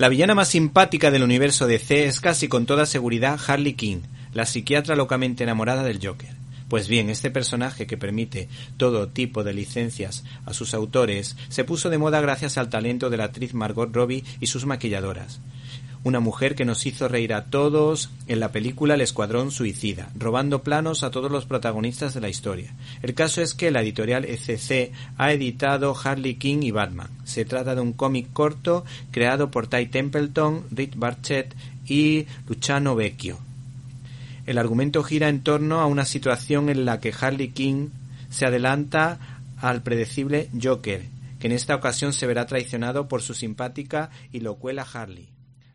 La villana más simpática del universo DC es casi con toda seguridad Harley Quinn, la psiquiatra locamente enamorada del Joker. Pues bien, este personaje que permite todo tipo de licencias a sus autores se puso de moda gracias al talento de la actriz Margot Robbie y sus maquilladoras una mujer que nos hizo reír a todos en la película El Escuadrón Suicida, robando planos a todos los protagonistas de la historia. El caso es que la editorial ECC ha editado Harley King y Batman. Se trata de un cómic corto creado por Ty Templeton, Rick Barchett y Luciano Vecchio. El argumento gira en torno a una situación en la que Harley King se adelanta al predecible Joker, que en esta ocasión se verá traicionado por su simpática y locuela Harley